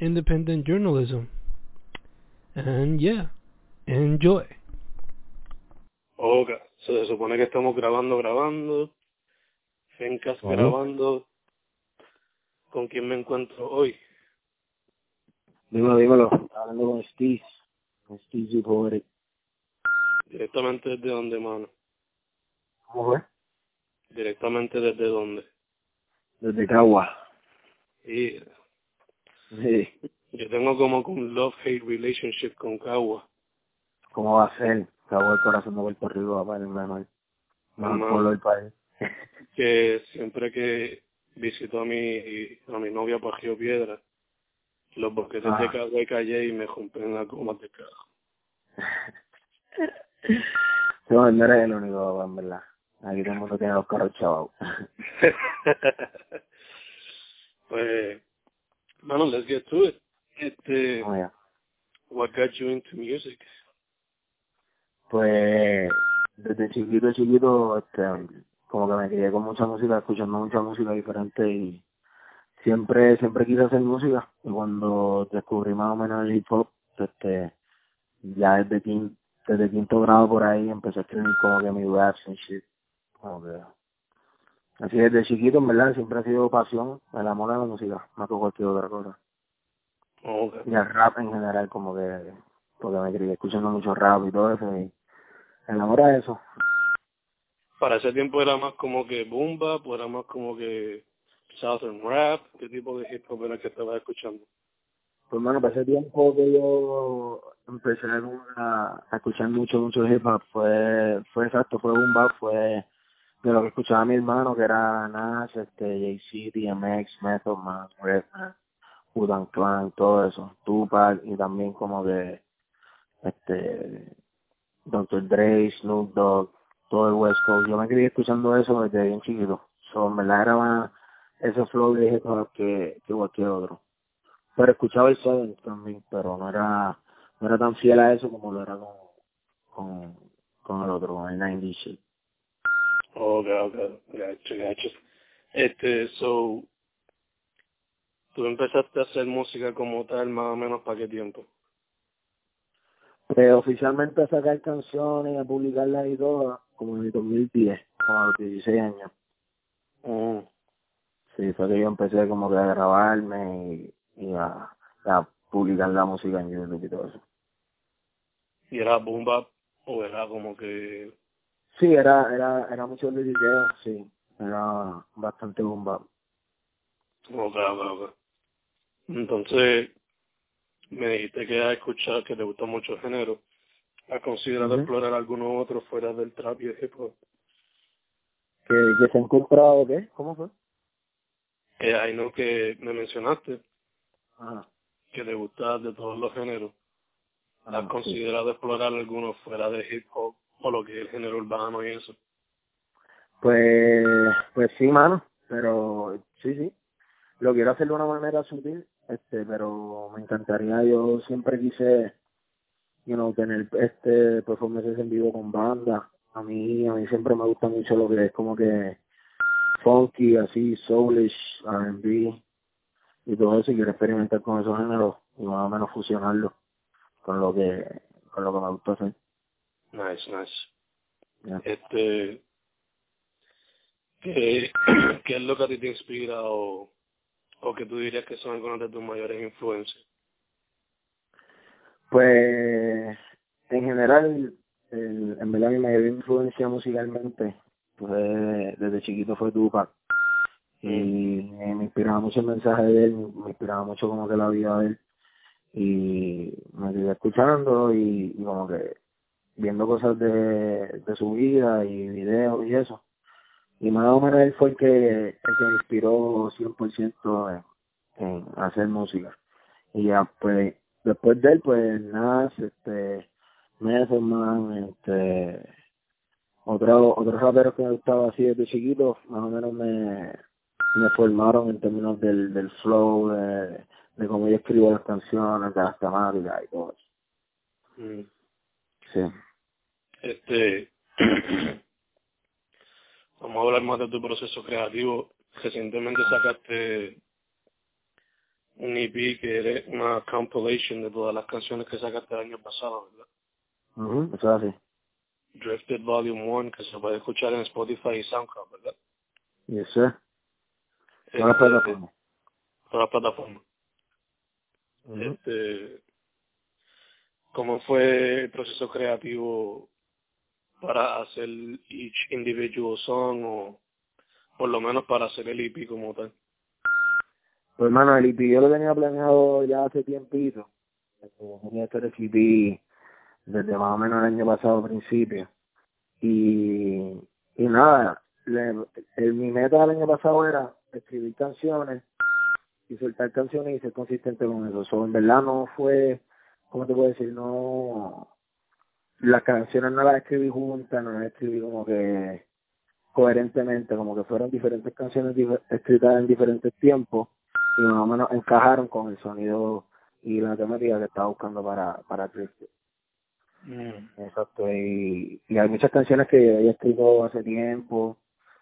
independent journalism. And yeah, enjoy. Ok, so, se supone que estamos grabando, grabando. Fencas Bueno. grabando. ¿Con quién me encuentro hoy? Dímelo, dímelo. Hablando con Steve. Con Steve y Pobre. Directamente desde dónde, mano. ¿Cómo fue? Directamente desde dónde. Desde Cagua. Y Sí. yo tengo como un love-hate relationship con Cagua. ¿Cómo va a ser? Cagua el corazón de Puerto Rico, papá, el. Más Mamá. pueblo del país. Que siempre que visito a mi, a mi novia por Río Piedra, los boquetes de Ah. Cagua y Calle y me rompen las gomas de carro. No, no eres el único, papá, en verdad. Aquí todo el mundo tiene los carros chavos. pues, let's get to it. Este, allá. what got you into music? Pues, desde chiquito, chiquito, este, como que me crié con mucha música, escuchando mucha música diferente y siempre, siempre quise hacer música. Y cuando descubrí más o menos el hip hop, este, ya desde quinto, desde quinto grado por ahí empecé a escribir como que mi raps and shit. Como que, así desde chiquito, en verdad, siempre ha sido pasión, el amor a la música, más que cualquier otra cosa. Okay. Y el rap en general, como que, porque me crié escuchando mucho rap y todo eso, y el amor a eso. Para ese tiempo era más como que boom bap, o era más como que southern rap, ¿qué tipo de hip hop era que estabas escuchando? Pues bueno, para ese tiempo que yo empecé a, a escuchar mucho, mucho hip hop, fue, fue exacto, fue boom bap, fue de lo que escuchaba mi hermano, que era Nas, este, Jay-Z, DMX, Method Man, Redman, Wu-Tang Clan, todo eso, Tupac, y también como que, este, Dr. Dre, Snoop Dogg, todo el West Coast. Yo me crié escuchando eso desde bien chiquito. So, verdad era más ese flow hop que, que cualquier otro. Pero escuchaba el Southern también, pero no era, no era tan fiel a eso como lo era con, con, con el otro, con el 90 shit. Ok, ok, gacho, gacho. Este, so, tú empezaste a hacer música como tal más o menos para qué tiempo? Pues oficialmente a sacar canciones, a publicarlas y todo, como en el 2010, como a los 16 años. Mm. Sí, fue que yo empecé como que a grabarme y, y a, a publicar la música en YouTube y todo eso. ¿Y era boom bap o era como que Sí, era, era, era mucho liriqueo, sí. Era bastante bomba. Ok, ok, ok. Entonces, me dijiste que has escuchado, que te gusta mucho el género. ¿Has considerado explorar alguno otro fuera del trap y el hip hop? ¿Que, que se han comprado qué? ¿Cómo fue? Que hay no que me mencionaste, Ajá. que te gusta de todos los géneros. ¿Has Ah, sí. considerado explorar alguno fuera de hip hop o lo que es el género urbano y eso? Pues, pues sí, mano. Pero sí, sí. Lo quiero hacer de una manera sutil, este, pero me encantaría, yo siempre quise, you know, tener este performances en vivo con banda. A mí, a mí siempre me gusta mucho lo que es como que funky, así, soulish, R&B y todo eso, y quiero experimentar con esos géneros y más o menos fusionarlo con lo que, con lo que me gusta hacer. Nice, nice. Este, ¿qué, ¿qué es lo que a ti te inspira o, o que tú dirías que son algunas de tus mayores influencias? Pues, en general, el, en verdad mi mayor influencia musicalmente, pues desde chiquito fue Tupac. Y eh, me inspiraba mucho el mensaje de él, me inspiraba mucho como que la vida de él. Y me quedé escuchando y, y como que viendo cosas de, de su vida y videos y eso. Y más o menos él fue el que, el que me inspiró 100% en, en hacer música. Y ya pues después de él, pues Nas, este, Messerman, este, otro, otros raperos que me gustaba así desde chiquito, más o menos me, me formaron en términos del, del flow, de, de cómo yo escribo las canciones, de las temáticas y todo eso. Mm. Sí. Este, vamos a hablar más de tu proceso creativo. Recientemente sacaste un EP que es una compilation de todas las canciones que sacaste el año pasado, ¿verdad? mhm Eso es así. Drifted Volume 1, que se puede escuchar en Spotify y SoundCloud, ¿verdad? Y eso es. Este, Todas las plataformas. Todas las plataformas. Ujú. Este, ¿Cómo fue el proceso creativo para hacer each individual song o por lo menos para hacer el EP como tal? Pues hermano, el EP yo lo tenía planeado ya hace tiempito. Este, Tenía el EP desde más o menos el año pasado, principio. Y, y nada, le- el, mi meta del año pasado era escribir canciones y soltar canciones y ser consistente con eso. So, en verdad no fue, ¿cómo te puedo decir? No, las canciones no las escribí juntas, no las escribí como que coherentemente, como que fueron diferentes canciones escritas en diferentes tiempos y más o menos encajaron con el sonido y la temática que estaba buscando para, para Drifted. Mm. Exacto, y, y hay muchas canciones que había escrito hace tiempo,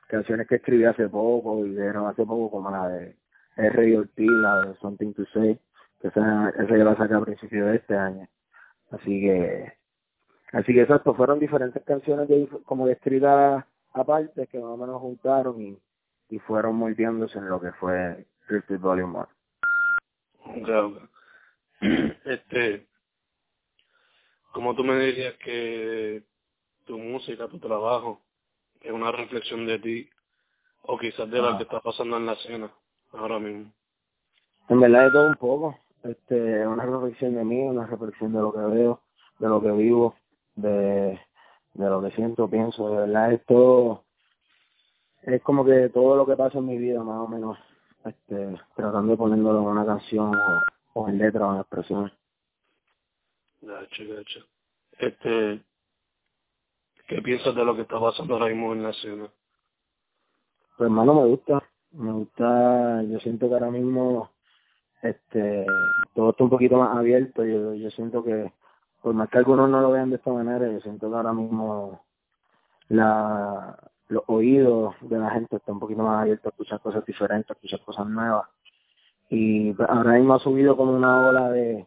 canciones que escribí hace poco y vieron hace poco como la de R. Ortiz, la de Something to Say, que esa, esa yo la saqué a principios de este año. Así que, así que exacto, fueron diferentes canciones de, como escritas aparte que más o menos juntaron y, y fueron moldeándose en lo que fue Drifted Volume 1. Ok, ok. Este, ¿cómo tú me dirías que tu música, tu trabajo, es una reflexión de ti o quizás de lo Ah. que está pasando en la escena ahora mismo? En verdad de todo un poco, este, una reflexión de mí, una reflexión de lo que veo, de lo que vivo, de, de lo que siento, pienso, de verdad esto es como que todo lo que pasa en mi vida más o menos, este, tratando de ponerlo en una canción o, o en letra o en expresiones. Gacho, gacho. Este, ¿qué piensas de lo que está pasando ahora mismo en la escena? Pues hermano me gusta, me gusta, yo siento que ahora mismo este todo está un poquito más abierto, yo, yo siento que por más que algunos no lo vean de esta manera, yo siento que ahora mismo los oídos de la gente están un poquito más abiertos a escuchar cosas diferentes, a escuchar cosas nuevas. Y pues, ahora mismo ha subido como una ola de,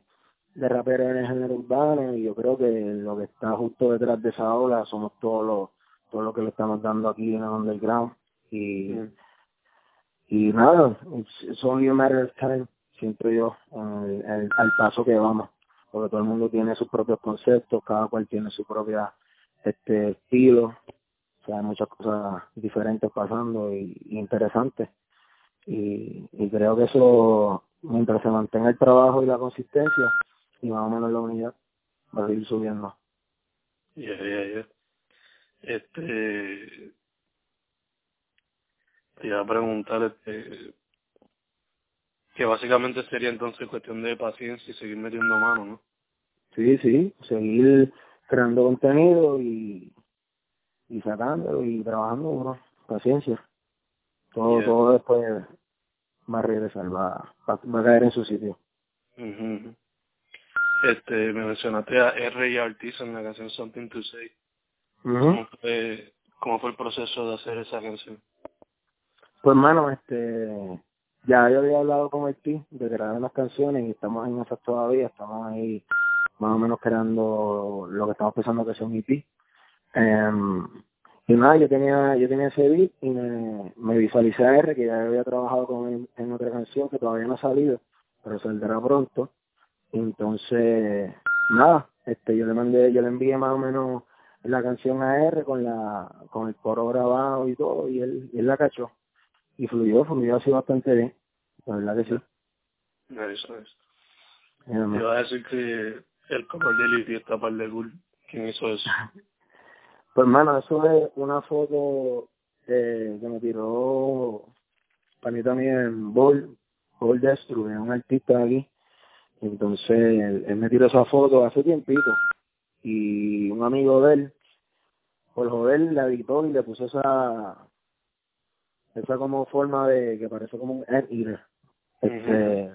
de raperos en el género urbano y yo creo que lo que está justo detrás de esa ola somos todos los todo lo que le estamos dando aquí en el underground y y nada, it's, it's only a matter of time, siento yo, al paso que vamos, porque todo el mundo tiene sus propios conceptos, cada cual tiene su propia este estilo, o sea, hay muchas cosas diferentes pasando y, y interesantes, y, y creo que eso, mientras se mantenga el trabajo y la consistencia, y más o menos la unidad, va a ir subiendo. Ya, ya, ya. Este, te iba a preguntar, este, que básicamente sería entonces cuestión de paciencia y seguir metiendo mano, ¿no? Sí, sí, seguir creando contenido y, y sacándolo y trabajando, bro. paciencia. Todo, Yeah. todo después va a regresar, va, va, va a caer en su sitio. Ujú, ujú. Este, me mencionaste a R y a Ortiz en la canción Something to Say. ¿Cómo fue, cómo fue el proceso de hacer esa canción? Pues hermano, este, ya yo había hablado con el team de grabar las canciones y estamos en esas todavía, estamos ahí más o menos creando lo que estamos pensando que es un EP. Em, y nada, yo tenía, yo tenía ese beat y me, me visualicé a R, que ya había trabajado con él en otra canción que todavía no ha salido, pero saldrá pronto. Entonces, nada, este, yo le mandé, yo le envié más o menos la canción a R con la, con el coro grabado y todo, y él, y él la cachó. Y fluyó, fluyó así bastante bien. La verdad que sí. Nice. Mira, Te iba a decir que el cover de Liti está par de cool. ¿Quién hizo eso? Pues hermano, eso es una foto eh, que me tiró panita mía en Bol, Bol Destru, es un artista de aquí, Entonces, él, él me tiró esa foto hace tiempito y un amigo de él, por joder, la editó y le puso esa esa como forma de que parece como un eater. Este,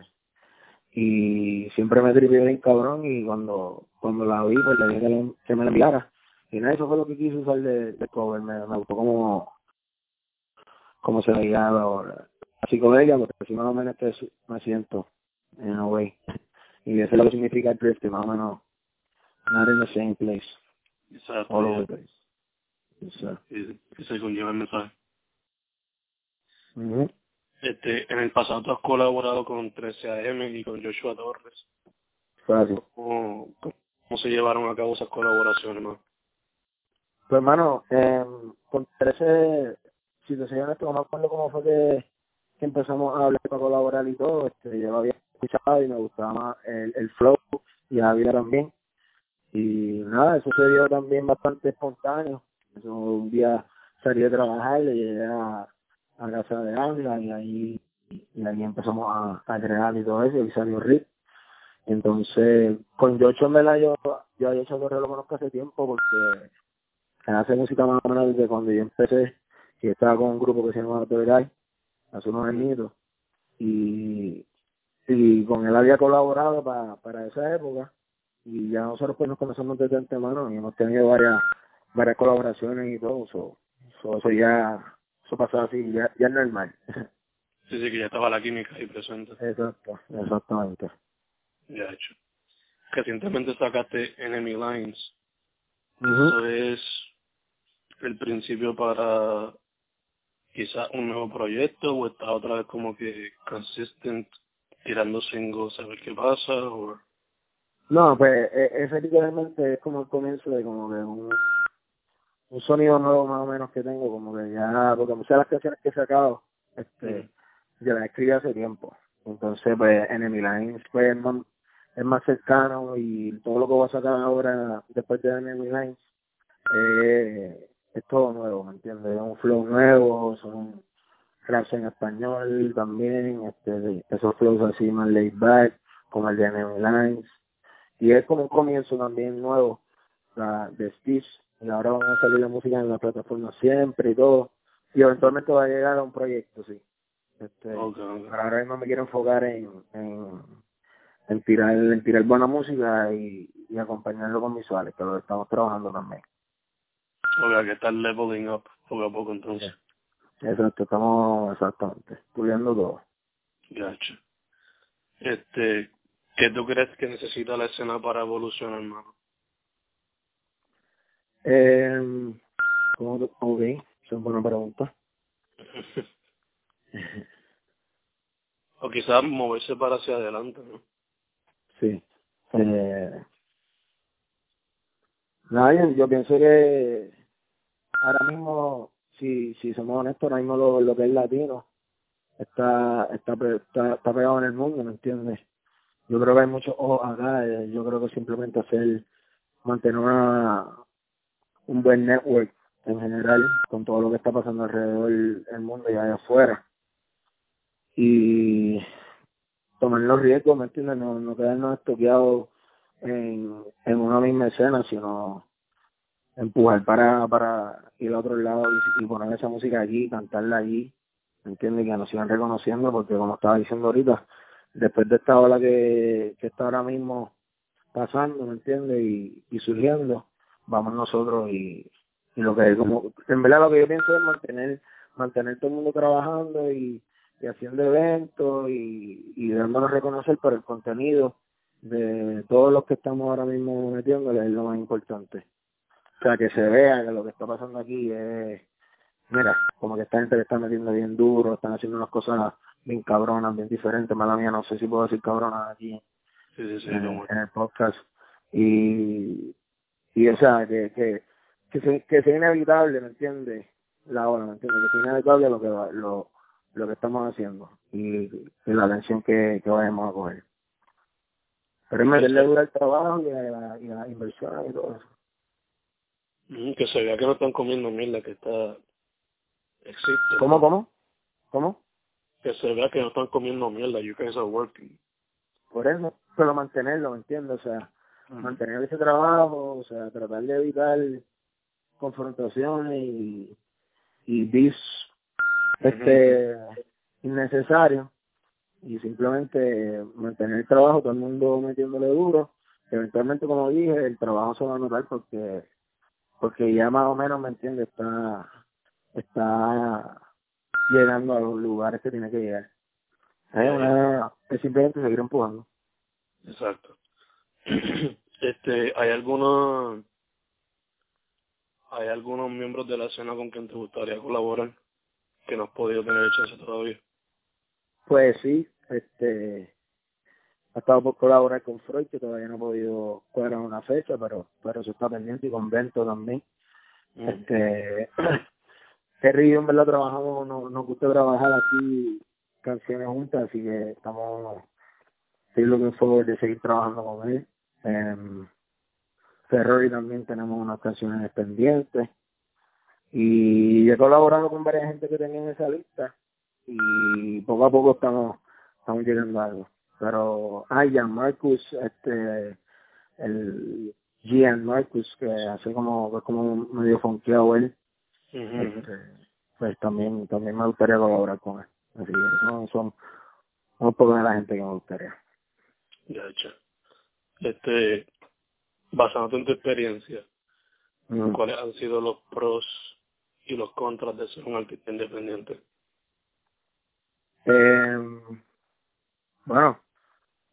y siempre me tripió bien cabrón y cuando cuando la vi pues le dije que, me la enviara y nada eso fue lo que quise usar de, de cover me, me gustó como como se veía ahora así con ella porque si más o menos este me siento en a way y eso es lo que significa el drift más o menos not in the same place Exacto. all over the place Exacto. Y, y se conlleva el mensaje. Este, en el pasado tú has colaborado con 13AM y con Joshua Torres. Fácil. ¿Cómo, ¿Cómo se llevaron a cabo esas colaboraciones, no? Pues hermano, eh, con 13, si te soy honesto, no me acuerdo cómo fue que, que empezamos a hablar para colaborar y todo, este, yo lo había escuchado y me gustaba más el, el flow y a vida también. Y nada, eso se dio también bastante espontáneo. Eso, un día salí de trabajar, le llegué a, a casa de Ángela y ahí, y ahí empezamos a, a crear y todo eso y salió Rick. Entonces, con Yocho en yo, yo había hecho correo lo conozco hace tiempo porque él hace música más o menos desde cuando yo empecé, y estaba con un grupo que se llama Guy, hace unos añitos, y, y con él había colaborado para, para esa época, y ya nosotros pues nos conocemos desde antemano y hemos tenido varias varias colaboraciones y todo, so, so, eso ya, eso pasaba así, ya, ya es normal. Sí, sí, que ya estaba la química ahí presente. Exacto, exactamente. Ya hecho. Recientemente sacaste Enemy Lines. Ujú. Eso es el principio para quizás un nuevo proyecto o está otra vez como que consistent tirando singles a ver qué pasa o No, pues e- ese literalmente es como el comienzo de como que un, un sonido nuevo más o menos que tengo, como que ya, porque muchas de las canciones que he sacado, este, ya las escribí hace tiempo. Entonces, pues, Enemy Lines, pues, es más, es más cercano y todo lo que voy a sacar ahora después de Enemy Lines, eh, es todo nuevo, ¿me entiendes? Es un flow nuevo, son raps en español también, este, esos flows así más laid back, como el de Enemy Lines, y es como un comienzo también nuevo la, de Stitch y ahora van a salir la música en la plataforma siempre y todo y eventualmente va a llegar a un proyecto sí este pero ahora mismo me quiero enfocar en en, en tirar en tirar buena música y, y acompañarlo con visuales que lo estamos trabajando también o sea, que está leveling up poco a poco entonces. exacto estamos exactamente puliendo todo Gacho. Este, ¿qué tú crees que necesita la escena para evolucionar, hermano? Eh, ¿cómo ok esa es buena pregunta o quizás moverse para hacia adelante, ¿no? Sí. Eh, nada, yo, yo pienso que ahora mismo, si, si somos honestos, ahora mismo lo, lo que es latino está, está, está, está pegado en el mundo, ¿me entiendes? Yo creo que hay muchos ojos acá, eh, yo creo que simplemente hacer, mantener una, un buen network en general con todo lo que está pasando alrededor del mundo y allá afuera. Y tomar los riesgos, ¿me entiendes? No, no quedarnos estoqueados en, en una misma escena, sino empujar para, para ir a otro lado y, poner esa música allí, cantarla allí, ¿me entiendes? Que nos sigan reconociendo, porque como estaba diciendo ahorita, después de esta ola que, que está ahora mismo pasando, ¿me entiendes? Y surgiendo, vamos nosotros y, y lo que como, en verdad lo que yo pienso es mantener, mantener todo el mundo trabajando y, y haciendo eventos y, y dándonos a reconocer por el contenido de todos los que estamos ahora mismo metiéndole es lo más importante. O sea, que se vea que lo que está pasando aquí es, mira, como que esta gente le está metiendo bien duro, están haciendo unas cosas bien cabronas, bien diferentes, mala mía, no sé si puedo decir cabronas aquí Sí, sí, sí, en el podcast. Y, y o sea, que, que, que, se- que sea inevitable, ¿me entiendes? La hora, ¿me entiendes? Que sea inevitable lo que, va- lo, lo que estamos haciendo y, y la atención que, que vayamos a coger. Pero es meterle duro al trabajo y a, la- y a las inversiones y todo eso. Mm, que se vea que no están comiendo mierda, que está existe. ¿Cómo, cómo? ¿Cómo? Que se vea que no están comiendo mierda, you guys are working. por eso, pero mantenerlo, ¿me entiendes? O sea, mantener ese trabajo, o sea, tratar de evitar confrontaciones y, y bis este innecesario y simplemente mantener el trabajo, todo el mundo metiéndole duro. Eventualmente, como dije, el trabajo se va a notar porque porque ya más o menos, ¿me entiende Está, está llegando a los lugares que tiene que llegar. Es, una, es simplemente seguir empujando. Exacto. este, ¿hay algunos hay algunos miembros de la escena con quien te gustaría colaborar que no has podido tener chance todavía? Pues sí, este ha estado por colaborar con Freud que todavía no ha podido cuadrar una fecha pero pero eso está pendiente y con Bento también mm. este Terry en verdad trabajamos nos, nos gusta trabajar aquí canciones juntas así que estamos estoy looking forward de seguir trabajando con él eh, Ferrari también tenemos unas canciones pendientes. Y he colaborado con varias gente que tenía en esa lista y poco a poco estamos estamos llegando a algo. Pero ah Jan Marcus este el Gian Marcus que hace como como medio fonqueado él este, pues también también me gustaría colaborar con él. Así que son son un poco de la gente que me gustaría. Ya hecho este basándote en tu experiencia mm. cuáles han sido los pros y los contras de ser un artista independiente eh, bueno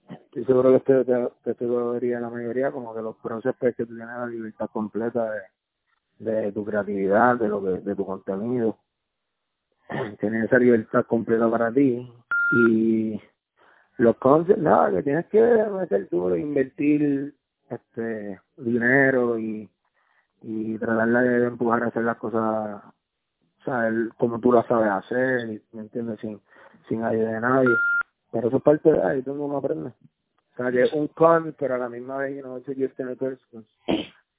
estoy seguro que este te, te, diría la mayoría como que los procesos que tú tienes la libertad completa de, de tu creatividad de lo que de tu contenido tienes esa libertad completa para ti y los conceptos nada que tienes que meter tú invertir este dinero y y tratar de empujar a hacer las cosas o sea como tú las sabes hacer ¿me entiendes? sin sin ayuda de nadie pero eso es parte de ahí, todo uno aprende. O sea, que es un con, pero a la misma vez, you know, si tener pues,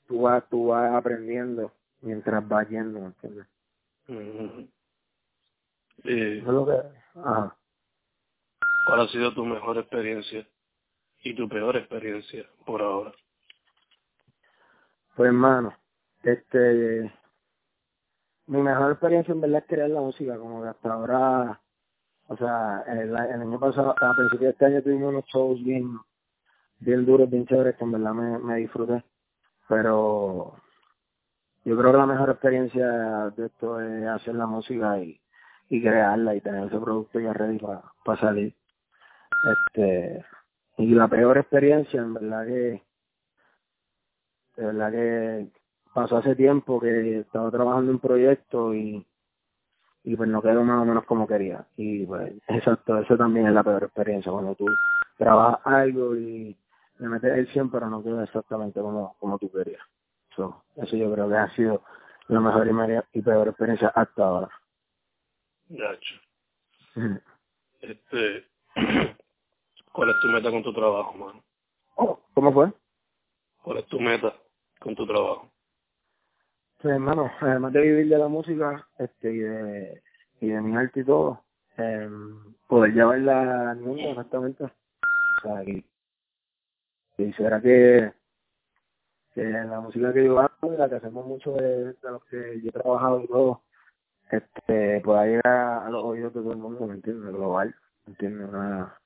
tú vas, tú vas aprendiendo mientras vas yendo, ¿entiendes? Eh, Ajá. ¿Cuál ha sido tu mejor experiencia y tu peor experiencia por ahora? Pues hermano, este mi mejor experiencia en verdad es crear la música, como que hasta ahora o sea, el, año pasado, a principios de este año tuvimos unos shows bien, bien duros, bien chéveres, que en verdad me, me disfruté. Pero yo creo que la mejor experiencia de esto es hacer la música y, y crearla y tener ese producto ya ready para salir. Este, y la peor experiencia, en verdad que, de verdad que pasó hace tiempo que estaba trabajando en un proyecto y y pues no quedó más o menos como quería. Y pues exacto, eso también es la peor experiencia, cuando tú trabajas algo y le metes el 100 pero no queda exactamente como, como tú querías. So, eso yo creo que ha sido la mejor y, y peor experiencia hasta ahora. Gacho. Este, ¿cuál es tu meta con tu trabajo, mano? Oh, ¿Cómo fue? ¿Cuál es tu meta con tu trabajo? Pues hermano, además de vivir de la música este y de, y de mi arte y todo, eh, poder llevarla al mundo exactamente. O sea, y, y será que, que la música que yo hago, la que hacemos mucho de, de lo que yo he trabajado y todo, este pueda llegar a los oídos de todo el mundo, ¿me entiendes? Global, ¿me entiendes? Una,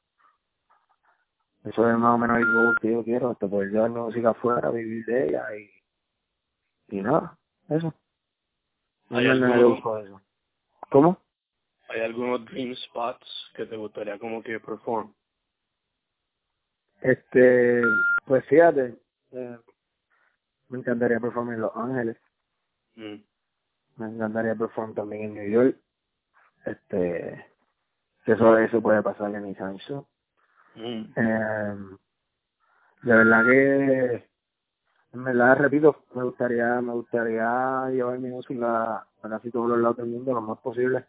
eso es más o menos algo que yo quiero, hasta poder llevar la música afuera, vivir de ella y, y nada eso. ¿Hay algunos, eso. ¿Cómo? ¿Hay algunos dream spots que te gustaría como que perform? Este, pues fíjate, eh, me encantaría performar en Los Ángeles. Mm. Me encantaría performar también en New York. Este, que eso, eso puede pasar en mi Show. Mm. Eh, de verdad que en verdad repito me gustaría me gustaría llevar mi música a casi todos los lados del mundo lo más posible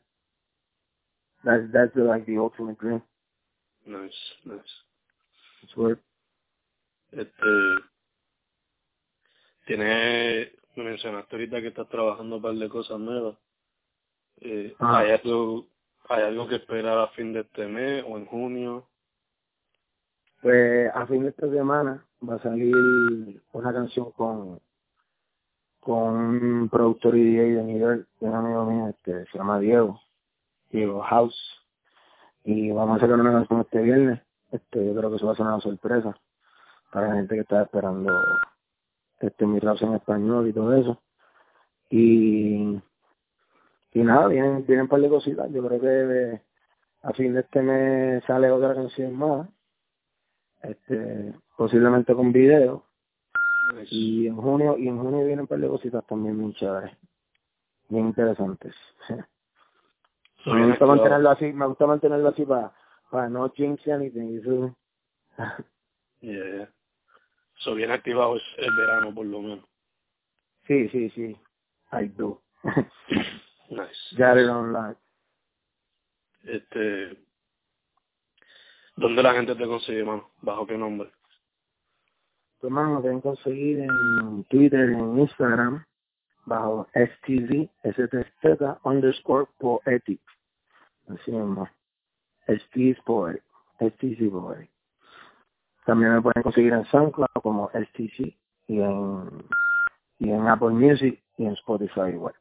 that's that's like the ultimate dream nice nice Sweet. este tiene me mencionaste ahorita que estás trabajando un par de cosas nuevas eh, ah. hay algo hay algo que esperar a fin de este mes o en junio Pues a fin de esta semana va a salir una canción con con un productor y DJ de New York, un amigo mío, este, se llama Diego, Diego House, y vamos a sacar una canción este viernes, este, yo creo que eso va a ser una sorpresa para la gente que está esperando este mi rap en español y todo eso. Y, y nada, vienen, vienen un par de cositas, yo creo que a fin de este mes sale otra canción más, este, posiblemente con video, y en junio, y en junio vienen un par de cositas también muy chéveres, bien interesantes. me gusta mantenerlo así, me gusta mantenerlo así para, para no jinx anything. Eso. yeah. So bien activado el verano por lo menos. Sí, sí, sí. I do. nice. Got it online. Este, ¿dónde la gente te consigue, mano? ¿Bajo qué nombre? Tu hermano, pueden conseguir en Twitter, en Instagram, bajo STZ, STZ underscore poetic. Así mismo. STZ poetic. STZ poetic. También me pueden conseguir en SoundCloud como STC y en, y en Apple Music y en Spotify igual.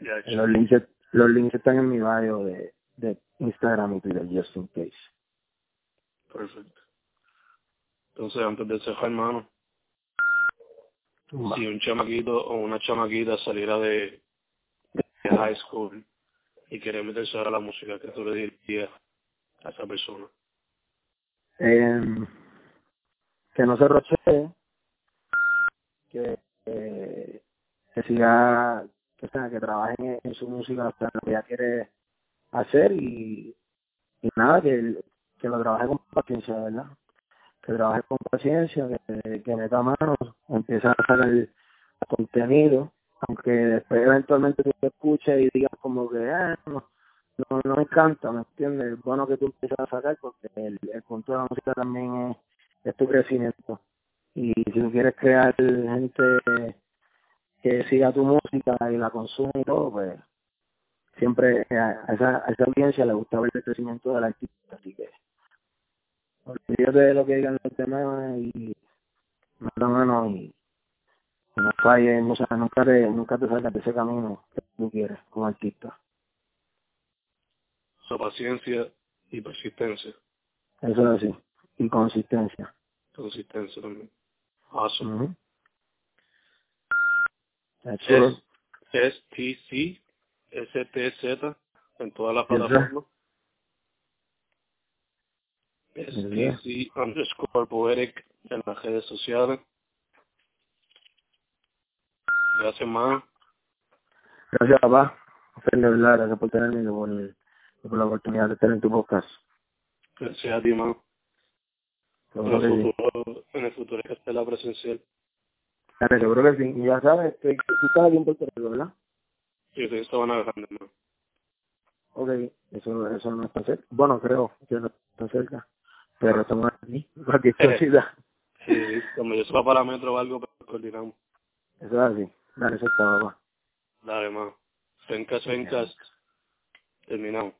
Los links, los links están en mi bio de, de Instagram y Twitter, just in case. Perfecto. Entonces, antes de cerrar, hermano, si un chamaquito o una chamaquita saliera de, de high school y quiere meterse ahora a la música, ¿qué tú le dirías a esa persona? Eh, que no se rochee, que, eh, que siga, que, que trabaje en, en su música hasta que ella quiere hacer y, nada, que, que lo trabaje con paciencia, ¿verdad? Que trabaje con paciencia, que, que meta manos, empiece a sacar el contenido, aunque después eventualmente tú te escuches y digas como que, ah, no, no, no me encanta, ¿me entiendes? Es bueno que tú empieces a sacar porque el, el punto de la música también es, es tu crecimiento. Y si tú quieres crear gente que siga tu música y la consume y todo, pues siempre a esa, a esa audiencia le gusta ver el crecimiento del artista, así que olvídate de lo que digan los demás y manda mano y, no falles, o sea, nunca te, nunca te salgas de ese camino que tú quieres como artista. Su paciencia y persistencia. Eso es así. Y consistencia. Consistencia también. Awesome. Ujú. That's it. Es STC, STZ, en todas las plataformas. STC underscore poetic en las redes sociales. Gracias, más. Gracias, papá. Feliz verdad, gracias por tenerme y por, y por la oportunidad de estar en tu podcast. Gracias a ti, más. En el futuro, en el futuro hay que hacer la presencial. Dale, seguro que sí. Y ya sabes, que tú estás aquí en Puerto Rico, ¿verdad? Estoy en Sabana Grande, más. Ok, eso, eso no está cerca. Bueno, creo que no está cerca. Pero estamos aquí. Cualquier cosita. Sí, cuando yo sepa para metro o algo, pues coordinamos. Eso es así. Dale, eso está, papá. Dale, más. Fencas, fencas. Terminamos.